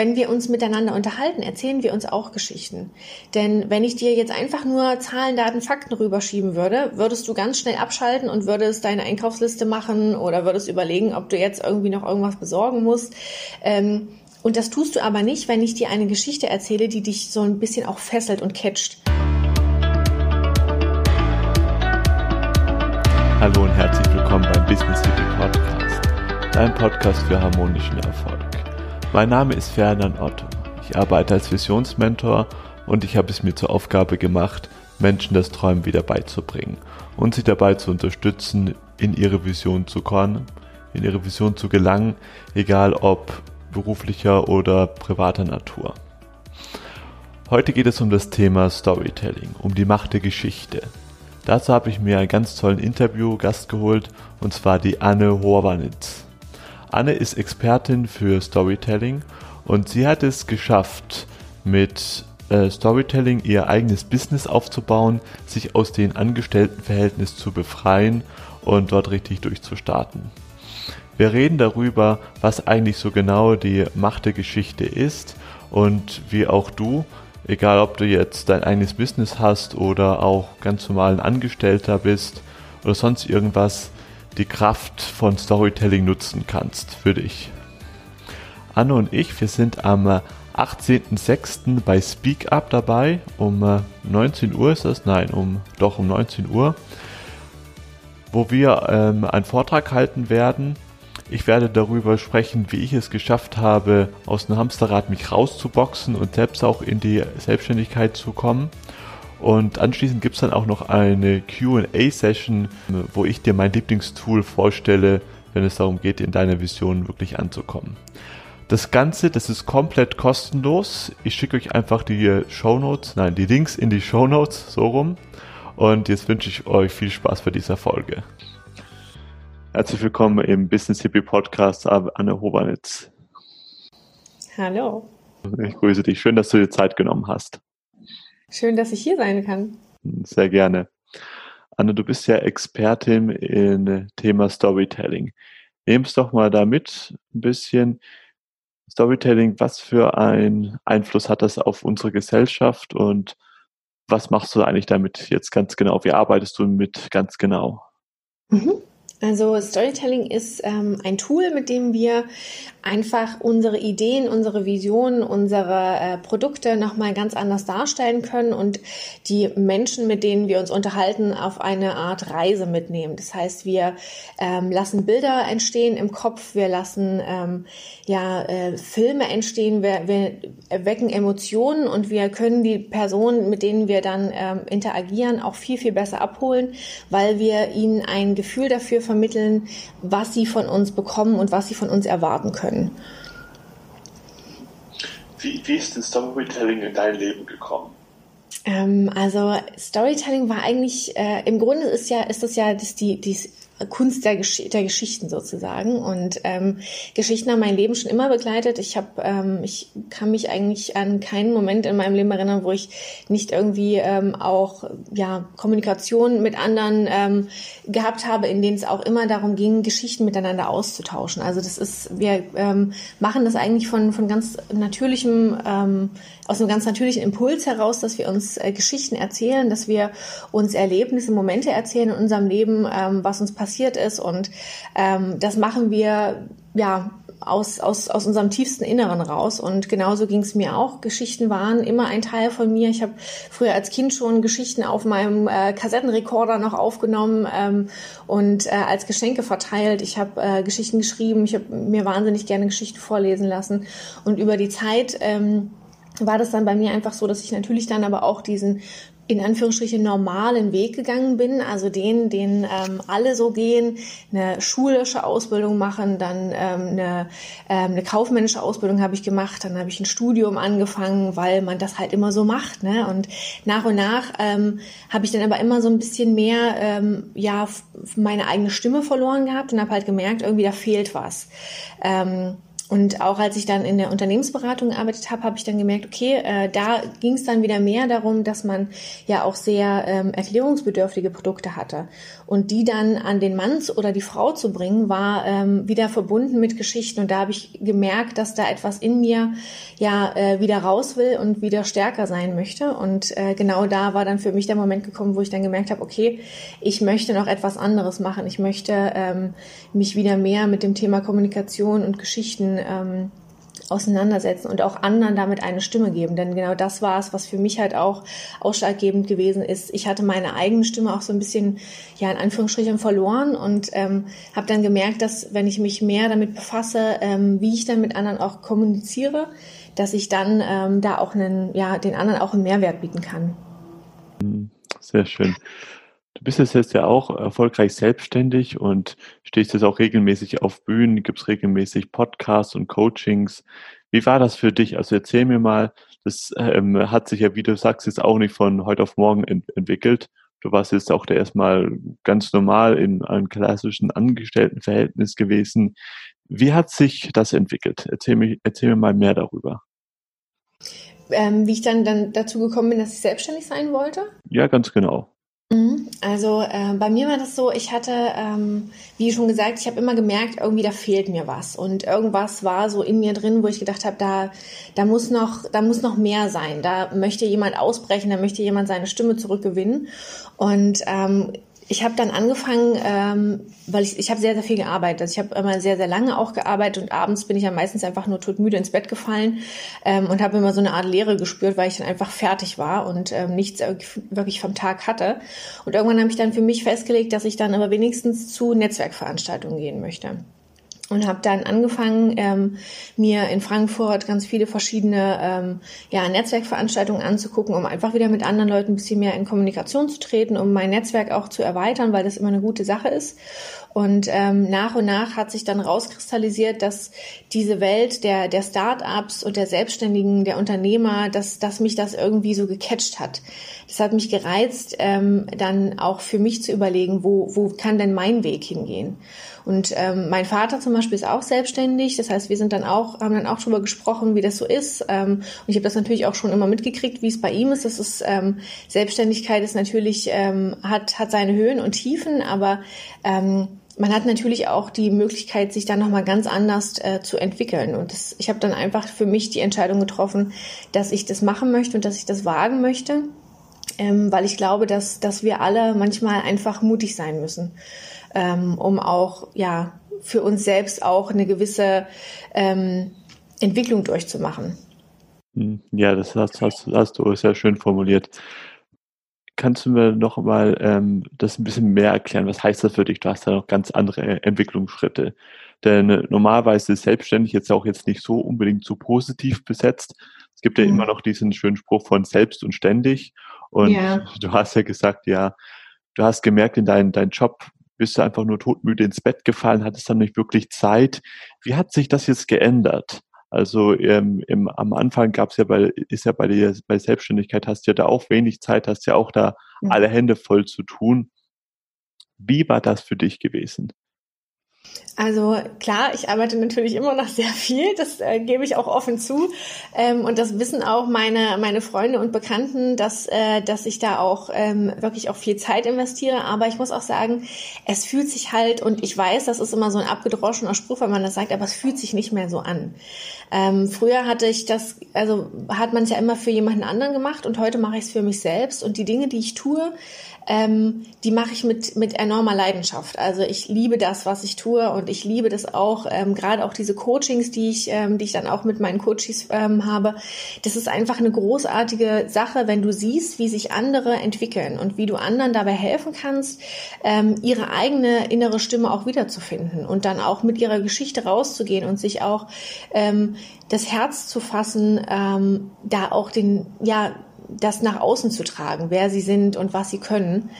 wenn wir uns miteinander unterhalten, erzählen wir uns auch Geschichten. Denn wenn ich dir jetzt einfach nur Zahlen, Daten, Fakten rüberschieben würde, würdest du ganz schnell abschalten und würdest deine Einkaufsliste machen oder würdest überlegen, ob du jetzt irgendwie noch irgendwas besorgen musst. Ähm, und das tust du aber nicht, wenn ich dir eine Geschichte erzähle, die dich so ein bisschen auch fesselt und catcht. Hallo und herzlich willkommen beim Business City Podcast, dein Podcast für harmonischen Erfolg. Mein Name ist Ferdinand Otto. Ich arbeite als Visionsmentor und ich habe es mir zur Aufgabe gemacht, Menschen das Träumen wieder beizubringen und sie dabei zu unterstützen, in ihre Vision zu kommen, in ihre Vision zu gelangen, egal ob beruflicher oder privater Natur. Heute geht es um das Thema Storytelling, um die Macht der Geschichte. Dazu habe ich mir einen ganz tollen Interview-Gast geholt, und zwar die Anne Horwanitz. Anne ist Expertin für Storytelling und sie hat es geschafft, mit äh, Storytelling ihr eigenes Business aufzubauen, sich aus dem Angestelltenverhältnis zu befreien und dort richtig durchzustarten. Wir reden darüber, was eigentlich so genau die Macht der Geschichte ist und wie auch du, egal ob du jetzt dein eigenes Business hast oder auch ganz normal ein Angestellter bist oder sonst irgendwas, die Kraft von Storytelling nutzen kannst für dich. Anne und ich, wir sind am 18.06. bei Speak Up dabei. Um 19 äh, Uhr ist das? Nein, um doch um 19 Uhr, wo wir ähm, einen Vortrag halten werden. Ich werde darüber sprechen, wie ich es geschafft habe, aus dem Hamsterrad mich rauszuboxen und selbst auch in die Selbstständigkeit zu kommen. Und anschließend gibt es dann auch noch eine QA-Session, wo ich dir mein Lieblingstool vorstelle, wenn es darum geht, in deiner Vision wirklich anzukommen. Das Ganze, das ist komplett kostenlos. Ich schicke euch einfach die Show Notes, nein, die Links in die Show Notes, so rum. Und jetzt wünsche ich euch viel Spaß bei dieser Folge. Herzlich willkommen im Business Hippie Podcast, Anne Hobanitz. Hallo. Ich grüße dich. Schön, dass du dir Zeit genommen hast. Schön, dass ich hier sein kann. Sehr gerne. Anne, du bist ja Expertin in Thema Storytelling. Nimm es doch mal damit ein bisschen. Storytelling, was für einen Einfluss hat das auf unsere Gesellschaft und was machst du eigentlich damit jetzt ganz genau? Wie arbeitest du mit ganz genau? Mhm. Also Storytelling ist ähm, ein Tool, mit dem wir einfach unsere Ideen, unsere Visionen, unsere äh, Produkte nochmal ganz anders darstellen können und die Menschen, mit denen wir uns unterhalten, auf eine Art Reise mitnehmen. Das heißt, wir ähm, lassen Bilder entstehen im Kopf, wir lassen ähm, ja äh, Filme entstehen, wir, wir erwecken Emotionen und wir können die Personen, mit denen wir dann ähm, interagieren, auch viel, viel besser abholen, weil wir ihnen ein Gefühl dafür vermitteln, was sie von uns bekommen und was sie von uns erwarten können. Wie, wie ist denn Storytelling in dein Leben gekommen? Ähm, also Storytelling war eigentlich äh, im Grunde ist ja ist das ja das die die Kunst der, Gesch der Geschichten sozusagen. Und ähm, Geschichten haben mein Leben schon immer begleitet. Ich habe, ähm, ich kann mich eigentlich an keinen Moment in meinem Leben erinnern, wo ich nicht irgendwie ähm, auch ja Kommunikation mit anderen ähm, gehabt habe, in denen es auch immer darum ging, Geschichten miteinander auszutauschen. Also das ist, wir ähm, machen das eigentlich von von ganz natürlichem ähm, aus einem ganz natürlichen Impuls heraus, dass wir uns äh, Geschichten erzählen, dass wir uns Erlebnisse, Momente erzählen in unserem Leben, ähm, was uns passiert ist. Und ähm, das machen wir ja aus, aus, aus unserem tiefsten Inneren raus. Und genauso ging es mir auch. Geschichten waren immer ein Teil von mir. Ich habe früher als Kind schon Geschichten auf meinem äh, Kassettenrekorder noch aufgenommen ähm, und äh, als Geschenke verteilt. Ich habe äh, Geschichten geschrieben. Ich habe mir wahnsinnig gerne Geschichten vorlesen lassen. Und über die Zeit ähm, war das dann bei mir einfach so, dass ich natürlich dann aber auch diesen in Anführungsstrichen normalen Weg gegangen bin, also den, den ähm, alle so gehen, eine schulische Ausbildung machen, dann ähm, eine, ähm, eine kaufmännische Ausbildung habe ich gemacht, dann habe ich ein Studium angefangen, weil man das halt immer so macht, ne? Und nach und nach ähm, habe ich dann aber immer so ein bisschen mehr ähm, ja meine eigene Stimme verloren gehabt und habe halt gemerkt, irgendwie da fehlt was. Ähm, und auch als ich dann in der Unternehmensberatung gearbeitet habe, habe ich dann gemerkt, okay, äh, da ging es dann wieder mehr darum, dass man ja auch sehr ähm, erklärungsbedürftige Produkte hatte. Und die dann an den Mann oder die Frau zu bringen, war ähm, wieder verbunden mit Geschichten. Und da habe ich gemerkt, dass da etwas in mir ja äh, wieder raus will und wieder stärker sein möchte. Und äh, genau da war dann für mich der Moment gekommen, wo ich dann gemerkt habe, okay, ich möchte noch etwas anderes machen. Ich möchte ähm, mich wieder mehr mit dem Thema Kommunikation und Geschichten ähm, auseinandersetzen und auch anderen damit eine Stimme geben. Denn genau das war es, was für mich halt auch ausschlaggebend gewesen ist. Ich hatte meine eigene Stimme auch so ein bisschen, ja, in Anführungsstrichen verloren und ähm, habe dann gemerkt, dass wenn ich mich mehr damit befasse, ähm, wie ich dann mit anderen auch kommuniziere, dass ich dann ähm, da auch einen, ja, den anderen auch einen Mehrwert bieten kann. Sehr schön. Du bist jetzt ja auch erfolgreich selbstständig und stehst jetzt auch regelmäßig auf Bühnen, gibst regelmäßig Podcasts und Coachings. Wie war das für dich? Also erzähl mir mal, das ähm, hat sich ja, wie du sagst, jetzt auch nicht von heute auf morgen ent entwickelt. Du warst jetzt auch da erstmal ganz normal in einem klassischen Angestelltenverhältnis gewesen. Wie hat sich das entwickelt? Erzähl mir, erzähl mir mal mehr darüber. Ähm, wie ich dann, dann dazu gekommen bin, dass ich selbstständig sein wollte? Ja, ganz genau. Mhm. Also äh, bei mir war das so, ich hatte, ähm, wie schon gesagt, ich habe immer gemerkt, irgendwie da fehlt mir was und irgendwas war so in mir drin, wo ich gedacht habe, da, da muss noch, da muss noch mehr sein. Da möchte jemand ausbrechen, da möchte jemand seine Stimme zurückgewinnen und ähm, ich habe dann angefangen, ähm, weil ich, ich habe sehr, sehr viel gearbeitet. Also ich habe immer sehr, sehr lange auch gearbeitet und abends bin ich ja meistens einfach nur todmüde ins Bett gefallen ähm, und habe immer so eine Art Leere gespürt, weil ich dann einfach fertig war und ähm, nichts wirklich vom Tag hatte. Und irgendwann habe ich dann für mich festgelegt, dass ich dann aber wenigstens zu Netzwerkveranstaltungen gehen möchte und habe dann angefangen, ähm, mir in Frankfurt ganz viele verschiedene ähm, ja, Netzwerkveranstaltungen anzugucken, um einfach wieder mit anderen Leuten ein bisschen mehr in Kommunikation zu treten, um mein Netzwerk auch zu erweitern, weil das immer eine gute Sache ist. Und ähm, nach und nach hat sich dann rauskristallisiert, dass diese Welt der, der Start-ups und der Selbstständigen, der Unternehmer, dass, dass mich das irgendwie so gecatcht hat. Das hat mich gereizt, ähm, dann auch für mich zu überlegen, wo, wo kann denn mein Weg hingehen? Und ähm, mein Vater zum Beispiel ist auch selbstständig. Das heißt, wir sind dann auch, haben dann auch darüber gesprochen, wie das so ist. Ähm, und ich habe das natürlich auch schon immer mitgekriegt, wie es bei ihm ist. Das ist ähm, Selbstständigkeit ist natürlich ähm, hat hat seine Höhen und Tiefen, aber ähm, man hat natürlich auch die Möglichkeit, sich dann nochmal ganz anders äh, zu entwickeln. Und das, ich habe dann einfach für mich die Entscheidung getroffen, dass ich das machen möchte und dass ich das wagen möchte, ähm, weil ich glaube, dass, dass wir alle manchmal einfach mutig sein müssen ähm, um auch ja für uns selbst auch eine gewisse ähm, Entwicklung durchzumachen. Hm, ja, das hast, hast, hast du sehr schön formuliert. Kannst du mir noch mal ähm, das ein bisschen mehr erklären? Was heißt das für dich? Du hast da noch ganz andere Entwicklungsschritte. Denn normalerweise ist selbstständig jetzt auch jetzt nicht so unbedingt so positiv besetzt. Es gibt ja mhm. immer noch diesen schönen Spruch von selbst und ständig. Und ja. du hast ja gesagt, ja, du hast gemerkt, in deinem dein Job bist du einfach nur todmüde ins Bett gefallen, hattest dann nicht wirklich Zeit. Wie hat sich das jetzt geändert? Also ähm, im, am Anfang gab es ja bei, ist ja bei dir bei Selbstständigkeit hast du ja da auch wenig Zeit, hast ja auch da mhm. alle Hände voll zu tun. Wie war das für dich gewesen? Also klar, ich arbeite natürlich immer noch sehr viel, das äh, gebe ich auch offen zu. Ähm, und das wissen auch meine, meine Freunde und Bekannten, dass, äh, dass ich da auch ähm, wirklich auch viel Zeit investiere. Aber ich muss auch sagen, es fühlt sich halt, und ich weiß, das ist immer so ein abgedroschener Spruch, wenn man das sagt, aber es fühlt sich nicht mehr so an. Ähm, früher hatte ich das, also hat man es ja immer für jemanden anderen gemacht und heute mache ich es für mich selbst. Und die Dinge, die ich tue, ähm, die mache ich mit, mit enormer Leidenschaft. Also ich liebe das, was ich tue und ich liebe das auch, ähm, gerade auch diese Coachings, die ich, ähm, die ich dann auch mit meinen Coaches ähm, habe. Das ist einfach eine großartige Sache, wenn du siehst, wie sich andere entwickeln und wie du anderen dabei helfen kannst, ähm, ihre eigene innere Stimme auch wiederzufinden und dann auch mit ihrer Geschichte rauszugehen und sich auch ähm, das Herz zu fassen, ähm, da auch den, ja, das nach außen zu tragen, wer sie sind und was sie können.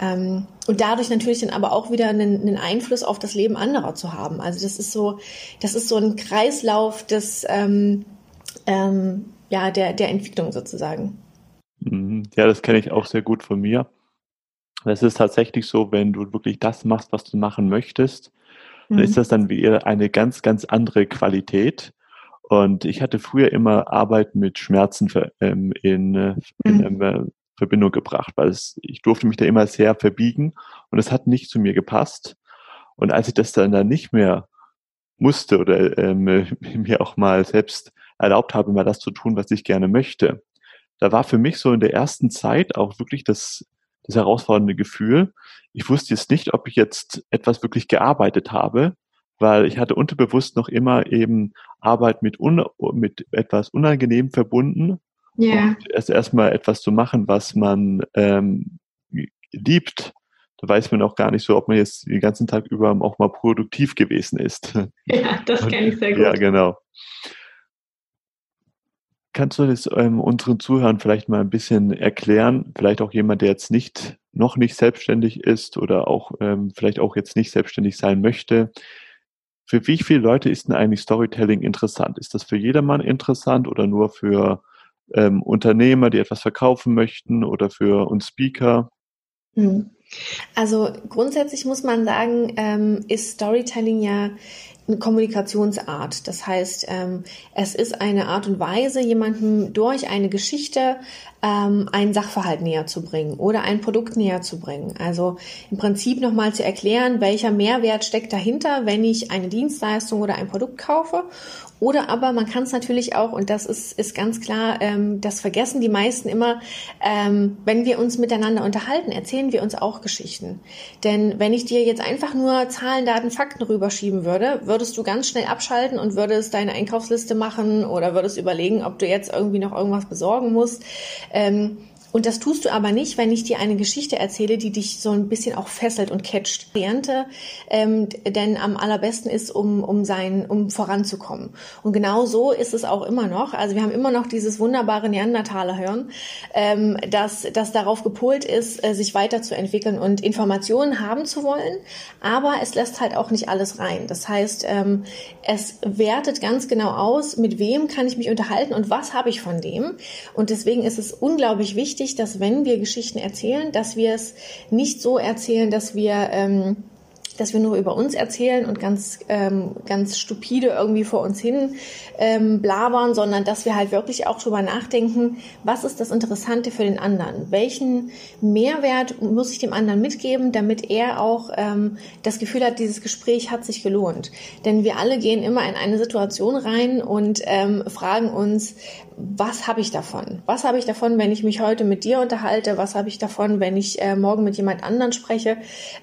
Ähm, und dadurch natürlich dann aber auch wieder einen, einen, Einfluss auf das Leben anderer zu haben. Also das ist so, das ist so ein Kreislauf des, ähm, ähm, ja, der, der Entwicklung sozusagen. Mhm. Ja, das kenne ich auch sehr gut von mir. Es ist tatsächlich so, wenn du wirklich das machst, was du machen möchtest, dann ist mhm. das dann wieder eine ganz, ganz andere Qualität. Und ich hatte früher immer Arbeit mit Schmerzen ähm, in, äh, in mhm. Verbindung gebracht, weil es, ich durfte mich da immer sehr verbiegen und es hat nicht zu mir gepasst. Und als ich das dann, dann nicht mehr musste oder ähm, mir auch mal selbst erlaubt habe, mal das zu tun, was ich gerne möchte, da war für mich so in der ersten Zeit auch wirklich das, das herausfordernde Gefühl. Ich wusste jetzt nicht, ob ich jetzt etwas wirklich gearbeitet habe, weil ich hatte unterbewusst noch immer eben Arbeit mit, un, mit etwas unangenehm verbunden. Ja. Und erst erstmal etwas zu machen, was man ähm, liebt, da weiß man auch gar nicht so, ob man jetzt den ganzen Tag über auch mal produktiv gewesen ist. Ja, das kenne ich sehr gut. Ja, genau. Kannst du das ähm, unseren Zuhörern vielleicht mal ein bisschen erklären? Vielleicht auch jemand, der jetzt nicht, noch nicht selbstständig ist oder auch ähm, vielleicht auch jetzt nicht selbstständig sein möchte. Für wie viele Leute ist denn eigentlich Storytelling interessant? Ist das für jedermann interessant oder nur für ähm, Unternehmer, die etwas verkaufen möchten oder für uns Speaker? Hm. Also grundsätzlich muss man sagen, ähm, ist Storytelling ja eine Kommunikationsart. Das heißt, ähm, es ist eine Art und Weise, jemandem durch eine Geschichte ähm, einen Sachverhalt näher zu bringen oder ein Produkt näher zu bringen. Also im Prinzip nochmal zu erklären, welcher Mehrwert steckt dahinter, wenn ich eine Dienstleistung oder ein Produkt kaufe oder aber man kann es natürlich auch, und das ist, ist ganz klar, ähm, das vergessen die meisten immer, ähm, wenn wir uns miteinander unterhalten, erzählen wir uns auch Geschichten. Denn wenn ich dir jetzt einfach nur Zahlen, Daten, Fakten rüberschieben würde, würdest du ganz schnell abschalten und würdest deine Einkaufsliste machen oder würdest überlegen, ob du jetzt irgendwie noch irgendwas besorgen musst. Ähm, und das tust du aber nicht, wenn ich dir eine Geschichte erzähle, die dich so ein bisschen auch fesselt und catcht. Variante, ähm, denn am allerbesten ist, um, um sein, um voranzukommen. Und genau so ist es auch immer noch. Also wir haben immer noch dieses wunderbare Neandertaler-Hören, ähm, das, das darauf gepolt ist, äh, sich weiterzuentwickeln und Informationen haben zu wollen. Aber es lässt halt auch nicht alles rein. Das heißt, ähm, es wertet ganz genau aus, mit wem kann ich mich unterhalten und was habe ich von dem. Und deswegen ist es unglaublich wichtig, wichtig, dass wenn wir Geschichten erzählen, dass wir es nicht so erzählen, dass wir ähm, dass wir nur über uns erzählen und ganz, ähm, ganz stupide irgendwie vor uns hin ähm, blabern, sondern dass wir halt wirklich auch drüber nachdenken, was ist das Interessante für den anderen? Welchen Mehrwert muss ich dem anderen mitgeben, damit er auch ähm, das Gefühl hat, dieses Gespräch hat sich gelohnt? Denn wir alle gehen immer in eine Situation rein und ähm, fragen uns, was habe ich davon? Was habe ich davon, wenn ich mich heute mit dir unterhalte? Was habe ich davon, wenn ich äh, morgen mit jemand anderen spreche?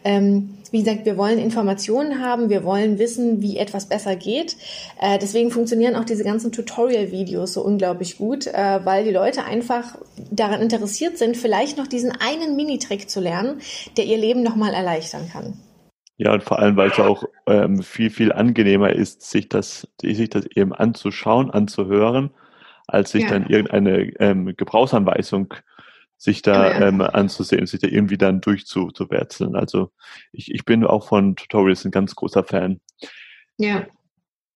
Ähm, wie gesagt, wir wollen Informationen haben, wir wollen wissen, wie etwas besser geht. Äh, deswegen funktionieren auch diese ganzen Tutorial-Videos so unglaublich gut, äh, weil die Leute einfach daran interessiert sind, vielleicht noch diesen einen Mini-Trick zu lernen, der ihr Leben nochmal erleichtern kann. Ja, und vor allem, weil es auch ähm, viel, viel angenehmer ist, sich das, sich das eben anzuschauen, anzuhören, als sich ja. dann irgendeine ähm, Gebrauchsanweisung sich da ja. ähm, anzusehen, sich da irgendwie dann durchzuwärzeln. Also ich, ich bin auch von Tutorials ein ganz großer Fan. Ja.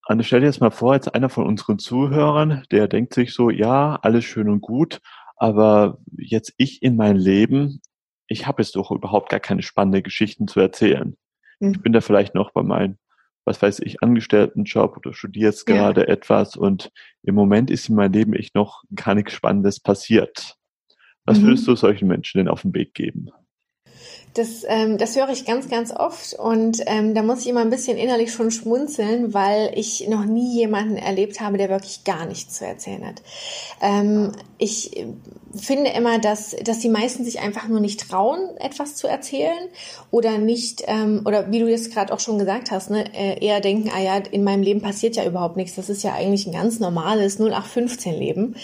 Anne, stell dir jetzt mal vor, jetzt einer von unseren Zuhörern, der denkt sich so, ja, alles schön und gut, aber jetzt ich in mein Leben, ich habe jetzt doch überhaupt gar keine spannenden Geschichten zu erzählen. Mhm. Ich bin da vielleicht noch bei meinem, was weiß ich, Angestelltenjob oder studiere jetzt gerade ja. etwas und im Moment ist in meinem Leben echt noch gar nichts Spannendes passiert. Was würdest mhm. du solchen Menschen denn auf den Weg geben? Das, ähm, das höre ich ganz, ganz oft und ähm, da muss ich immer ein bisschen innerlich schon schmunzeln, weil ich noch nie jemanden erlebt habe, der wirklich gar nichts zu erzählen hat. Ähm, ich finde immer, dass, dass die meisten sich einfach nur nicht trauen, etwas zu erzählen oder nicht, ähm, oder wie du jetzt gerade auch schon gesagt hast, ne, äh, eher denken, ah ja, in meinem Leben passiert ja überhaupt nichts. Das ist ja eigentlich ein ganz normales 0815-Leben.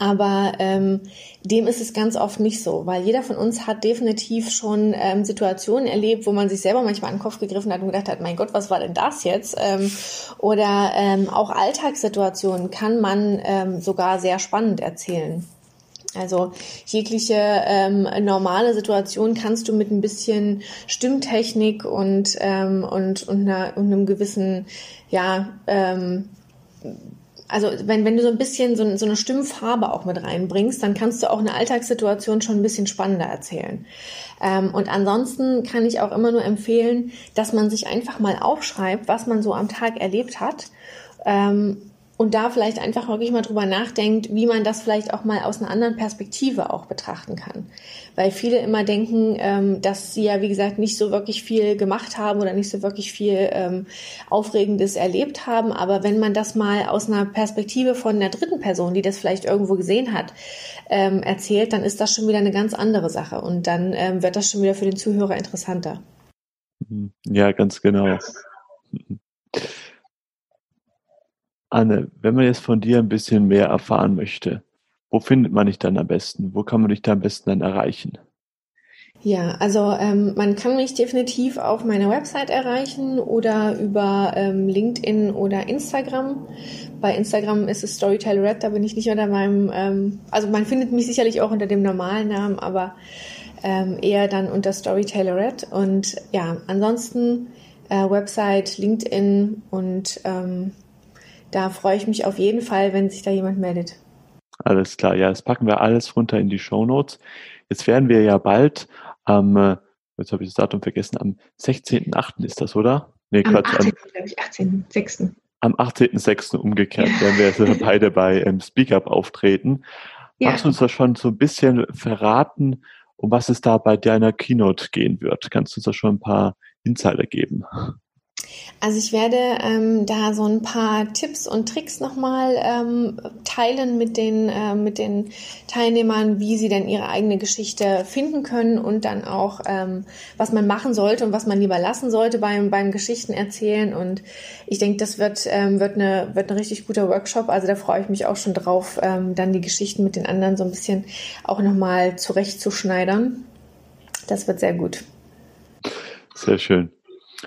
Aber ähm, dem ist es ganz oft nicht so, weil jeder von uns hat definitiv schon ähm, Situationen erlebt, wo man sich selber manchmal an den Kopf gegriffen hat und gedacht hat, mein Gott, was war denn das jetzt? Ähm, oder ähm, auch Alltagssituationen kann man ähm, sogar sehr spannend erzählen. Also jegliche ähm, normale Situation kannst du mit ein bisschen Stimmtechnik und, ähm, und, und, einer, und einem gewissen ja, ähm, also wenn, wenn du so ein bisschen so, so eine Stimmfarbe auch mit reinbringst, dann kannst du auch eine Alltagssituation schon ein bisschen spannender erzählen. Ähm, und ansonsten kann ich auch immer nur empfehlen, dass man sich einfach mal aufschreibt, was man so am Tag erlebt hat. Ähm, und da vielleicht einfach wirklich mal drüber nachdenkt, wie man das vielleicht auch mal aus einer anderen Perspektive auch betrachten kann. Weil viele immer denken, ähm, dass sie ja, wie gesagt, nicht so wirklich viel gemacht haben oder nicht so wirklich viel ähm, Aufregendes erlebt haben. Aber wenn man das mal aus einer Perspektive von einer dritten Person, die das vielleicht irgendwo gesehen hat, ähm, erzählt, dann ist das schon wieder eine ganz andere Sache. Und dann wird das schon wieder für den Zuhörer interessanter. Ja, ganz genau. Anne, wenn man jetzt von dir ein bisschen mehr erfahren möchte, wo findet man dich dann am besten? Wo kann man dich da am besten dann erreichen? Ja, also ähm, man kann mich definitiv auf meiner Website erreichen oder über ähm, LinkedIn oder Instagram. Bei Instagram ist es Storyteller Red, da bin ich nicht unter meinem, ähm, also man findet mich sicherlich auch unter dem normalen Namen, aber ähm, eher dann unter Storyteller Red. Und ja, ansonsten äh, Website, LinkedIn und ähm, da freue ich mich auf jeden Fall, wenn sich da jemand meldet. Alles klar, ja, das packen wir alles runter in die Show Notes. Jetzt werden wir ja bald am, äh, jetzt habe ich das Datum vergessen, am 16.8. ist das, oder? Nee, am Quatsch. 18. Am, ich, 18.6. Am 18.6. umgekehrt werden wir jetzt beide bei ähm, Speak Up auftreten. Ja. Magst du uns da schon so ein bisschen verraten, um was es da bei deiner Keynote gehen wird? Kannst du uns da schon ein paar Insider geben? Also ich werde ähm, da so ein paar Tipps und Tricks nochmal ähm, teilen mit den, äh, mit den Teilnehmern, wie sie denn ihre eigene Geschichte finden können und dann auch, ähm, was man machen sollte und was man lieber lassen sollte beim, beim Geschichten erzählen. Und ich denke, das wird, ähm, wird, eine, wird ein richtig guter Workshop. Also da freue ich mich auch schon drauf, ähm, dann die Geschichten mit den anderen so ein bisschen auch nochmal zurechtzuschneidern. Das wird sehr gut. Sehr schön.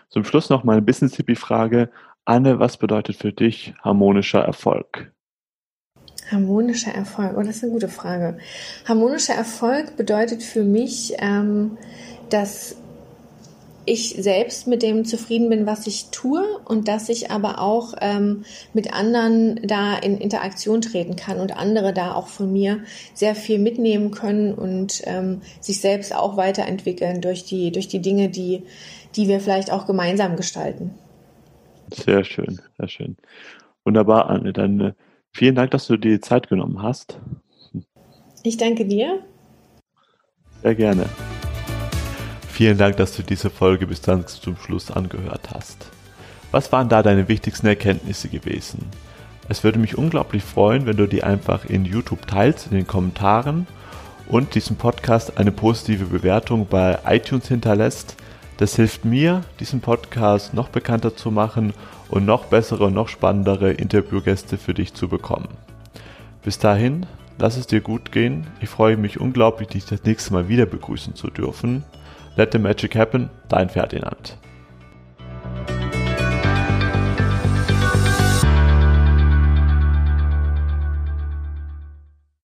Zum Schluss noch mal eine Business-Tipi-Frage. Anne, was bedeutet für dich harmonischer Erfolg? Harmonischer Erfolg, oh, das ist eine gute Frage. Harmonischer Erfolg bedeutet für mich, ähm, dass ich selbst mit dem zufrieden bin, was ich tue und dass ich aber auch ähm, mit anderen da in Interaktion treten kann und andere da auch von mir sehr viel mitnehmen können und ähm, sich selbst auch weiterentwickeln durch die, durch die Dinge, die, die wir vielleicht auch gemeinsam gestalten. Sehr schön, sehr schön. Wunderbar, Anne. Dann äh, vielen Dank, dass du dir die Zeit genommen hast. Ich danke dir. Sehr gerne. Vielen Dank, dass du diese Folge bis dann zum Schluss angehört hast. Was waren da deine wichtigsten Erkenntnisse gewesen? Es würde mich unglaublich freuen, wenn du die einfach in YouTube teilst, in den Kommentaren und diesem Podcast eine positive Bewertung bei iTunes hinterlässt. Das hilft mir, diesen Podcast noch bekannter zu machen und noch bessere und noch spannendere Interviewgäste für dich zu bekommen. Bis dahin, lass es dir gut gehen. Ich freue mich unglaublich, dich das nächste Mal wieder begrüßen zu dürfen. Let the Magic Happen, dein Ferdinand.